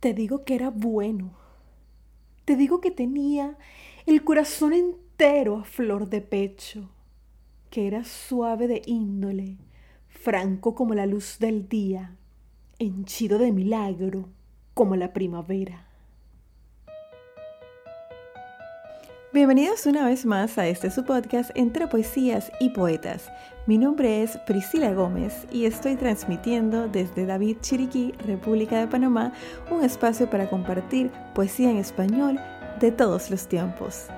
Te digo que era bueno. Te digo que tenía el corazón entero a flor de pecho, que era suave de índole, franco como la luz del día, henchido de milagro como la primavera. Bienvenidos una vez más a este su podcast entre poesías y poetas. Mi nombre es Priscila Gómez y estoy transmitiendo desde David Chiriquí, República de Panamá, un espacio para compartir poesía en español de todos los tiempos.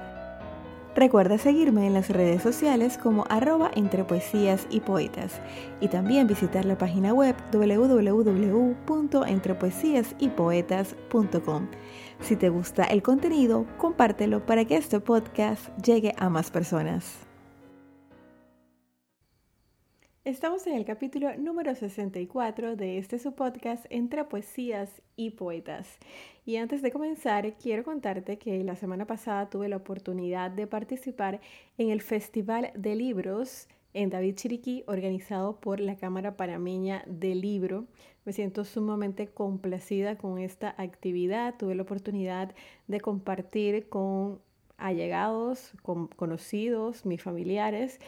Recuerda seguirme en las redes sociales como arroba entre poesías y poetas y también visitar la página web www.entrepoesiasypoetas.com. Si te gusta el contenido, compártelo para que este podcast llegue a más personas. Estamos en el capítulo número 64 de este su podcast Entre Poesías y Poetas. Y antes de comenzar, quiero contarte que la semana pasada tuve la oportunidad de participar en el Festival de Libros en David Chiriquí, organizado por la Cámara Panameña del Libro. Me siento sumamente complacida con esta actividad. Tuve la oportunidad de compartir con allegados, con conocidos, mis familiares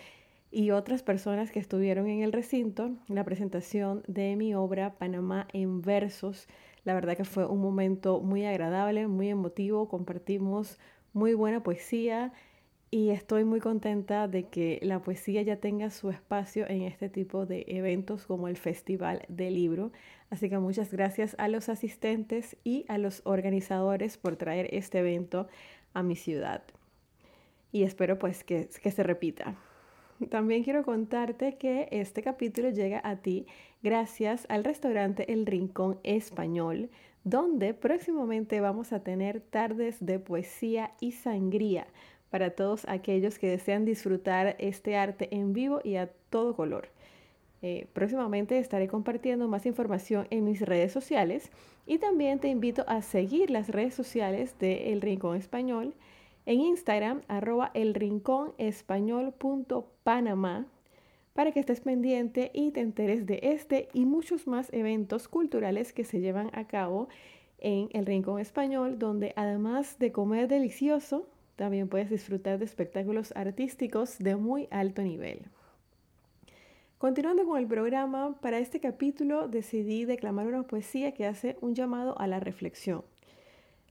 y otras personas que estuvieron en el recinto la presentación de mi obra Panamá en versos. La verdad que fue un momento muy agradable, muy emotivo, compartimos muy buena poesía y estoy muy contenta de que la poesía ya tenga su espacio en este tipo de eventos como el Festival del Libro. Así que muchas gracias a los asistentes y a los organizadores por traer este evento a mi ciudad. Y espero pues que, que se repita. También quiero contarte que este capítulo llega a ti gracias al restaurante El Rincón Español, donde próximamente vamos a tener tardes de poesía y sangría para todos aquellos que desean disfrutar este arte en vivo y a todo color. Eh, próximamente estaré compartiendo más información en mis redes sociales y también te invito a seguir las redes sociales de El Rincón Español en Instagram, arroba elrinconespañol.panamá, para que estés pendiente y te enteres de este y muchos más eventos culturales que se llevan a cabo en el Rincón Español, donde además de comer delicioso, también puedes disfrutar de espectáculos artísticos de muy alto nivel. Continuando con el programa, para este capítulo decidí declamar una poesía que hace un llamado a la reflexión.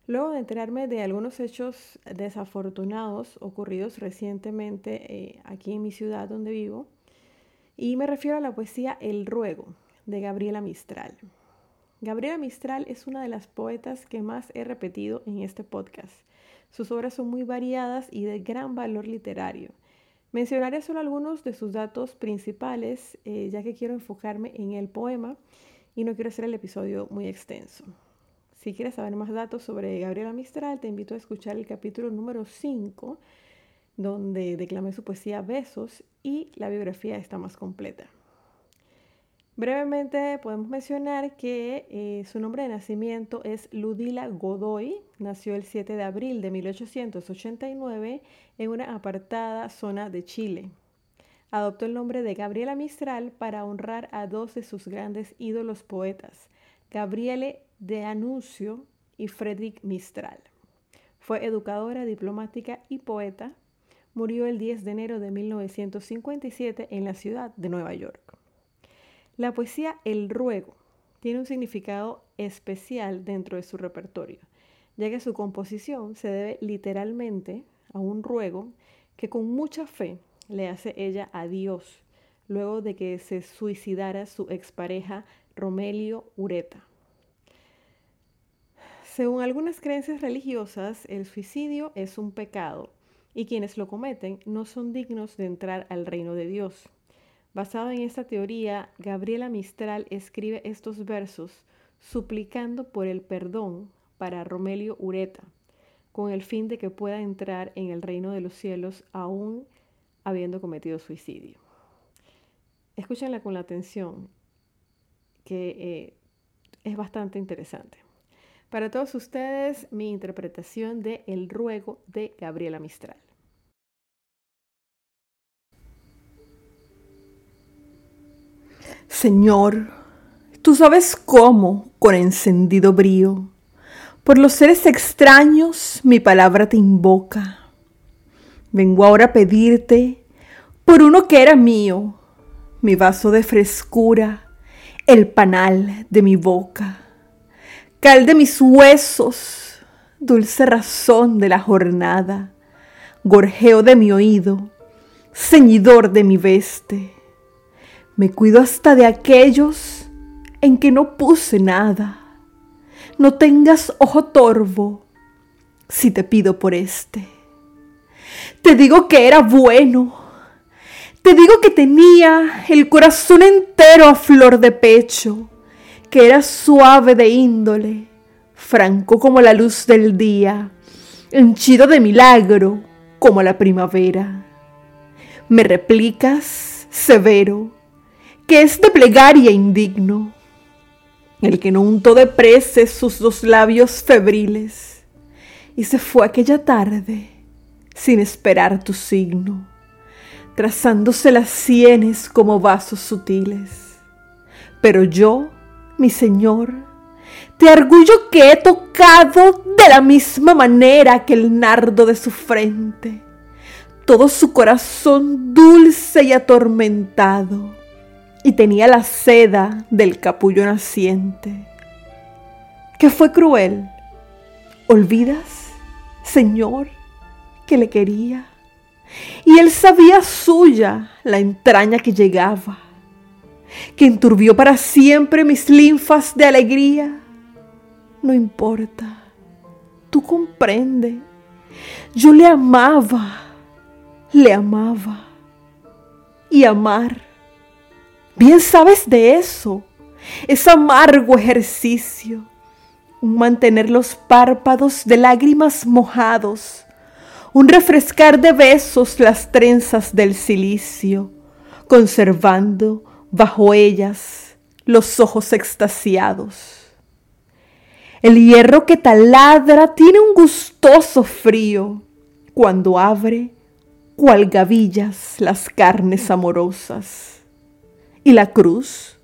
Luego de enterarme de algunos hechos desafortunados ocurridos recientemente eh, aquí en mi ciudad donde vivo, y me refiero a la poesía El Ruego de Gabriela Mistral. Gabriela Mistral es una de las poetas que más he repetido en este podcast. Sus obras son muy variadas y de gran valor literario. Mencionaré solo algunos de sus datos principales, eh, ya que quiero enfocarme en el poema y no quiero hacer el episodio muy extenso. Si quieres saber más datos sobre Gabriela Mistral, te invito a escuchar el capítulo número 5, donde declamé su poesía Besos y la biografía está más completa. Brevemente podemos mencionar que eh, su nombre de nacimiento es Ludila Godoy, nació el 7 de abril de 1889 en una apartada zona de Chile. Adoptó el nombre de Gabriela Mistral para honrar a dos de sus grandes ídolos poetas, Gabriele de Anuncio y Frederick Mistral. Fue educadora, diplomática y poeta. Murió el 10 de enero de 1957 en la ciudad de Nueva York. La poesía El Ruego tiene un significado especial dentro de su repertorio, ya que su composición se debe literalmente a un ruego que con mucha fe le hace ella a Dios luego de que se suicidara su expareja Romelio Ureta. Según algunas creencias religiosas, el suicidio es un pecado y quienes lo cometen no son dignos de entrar al reino de Dios. Basado en esta teoría, Gabriela Mistral escribe estos versos suplicando por el perdón para Romelio Ureta, con el fin de que pueda entrar en el reino de los cielos aún habiendo cometido suicidio. Escúchenla con la atención, que eh, es bastante interesante. Para todos ustedes, mi interpretación de El ruego de Gabriela Mistral. Señor, tú sabes cómo, con encendido brío, Por los seres extraños mi palabra te invoca. Vengo ahora a pedirte por uno que era mío, mi vaso de frescura, el panal de mi boca, cal de mis huesos, dulce razón de la jornada, gorjeo de mi oído, ceñidor de mi veste. Me cuido hasta de aquellos en que no puse nada. No tengas ojo torvo si te pido por este. Te digo que era bueno. Te digo que tenía el corazón entero a flor de pecho, que era suave de índole, franco como la luz del día, henchido de milagro como la primavera. Me replicas, severo, que es de plegaria indigno, el que no untó de preces sus dos labios febriles, y se fue aquella tarde sin esperar tu signo, trazándose las sienes como vasos sutiles. Pero yo, mi Señor, te arguyo que he tocado de la misma manera que el nardo de su frente, todo su corazón dulce y atormentado, y tenía la seda del capullo naciente. ¿Qué fue cruel? ¿Olvidas, Señor? que le quería. Y él sabía suya la entraña que llegaba, que enturbió para siempre mis linfas de alegría. No importa, tú comprende, yo le amaba, le amaba. Y amar, bien sabes de eso, es amargo ejercicio, mantener los párpados de lágrimas mojados. Un refrescar de besos las trenzas del silicio, conservando bajo ellas los ojos extasiados. El hierro que taladra tiene un gustoso frío. Cuando abre cual gavillas las carnes amorosas. Y la cruz,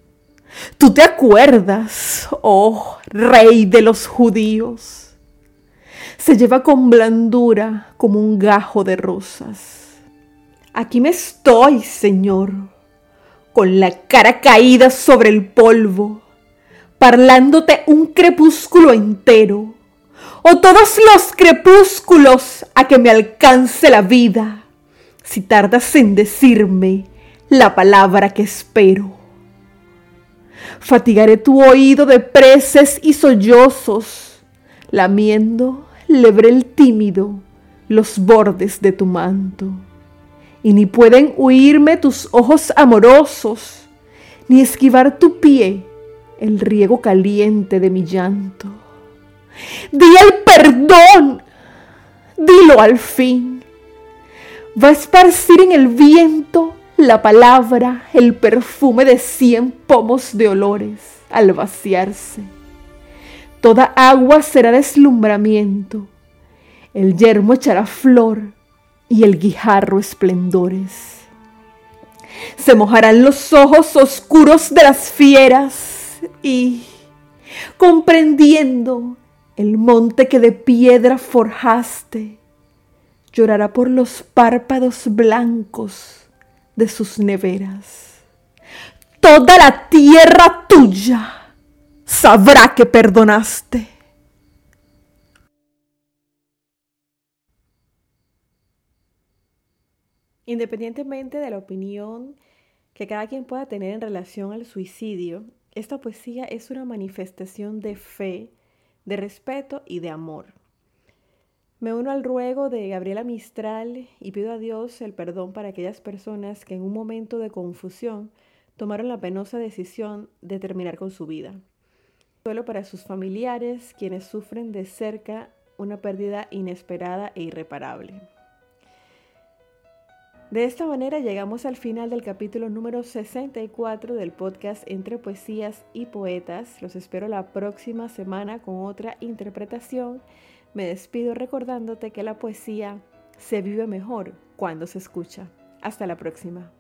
tú te acuerdas, oh rey de los judíos, se lleva con blandura como un gajo de rosas. Aquí me estoy, Señor, con la cara caída sobre el polvo, parlando-te un crepúsculo entero, o todos los crepúsculos a que me alcance la vida, si tardas en decirme la palabra que espero. Fatigaré tu oído de preces y sollozos, lamiendo lebré el tímido los bordes de tu manto, y ni pueden huirme tus ojos amorosos, ni esquivar tu pie el riego caliente de mi llanto. Di el perdón, dilo al fin. Va a esparcir en el viento la palabra, el perfume de cien pomos de olores al vaciarse Toda agua será deslumbramiento, el yermo echará flor y el guijarro esplendores. Se mojarán los ojos oscuros de las fieras y, comprendiendo el monte que de piedra forjaste, llorará por los párpados blancos de sus neveras. Toda la tierra tuya sabrá que perdonaste. Independientemente de la opinión que cada quien pueda tener en relación al suicidio, esta poesía es una manifestación de fe, de respeto y de amor. Me uno al ruego de Gabriela Mistral y pido a Dios el perdón para aquellas personas que en un momento de confusión tomaron la penosa decisión de terminar con su vida solo para sus familiares, quienes sufren de cerca una pérdida inesperada e irreparable. De esta manera llegamos al final del capítulo número 64 del podcast Entre Poesías y Poetas. Los espero la próxima semana con otra interpretación. Me despido recordándote que la poesía se vive mejor cuando se escucha. Hasta la próxima.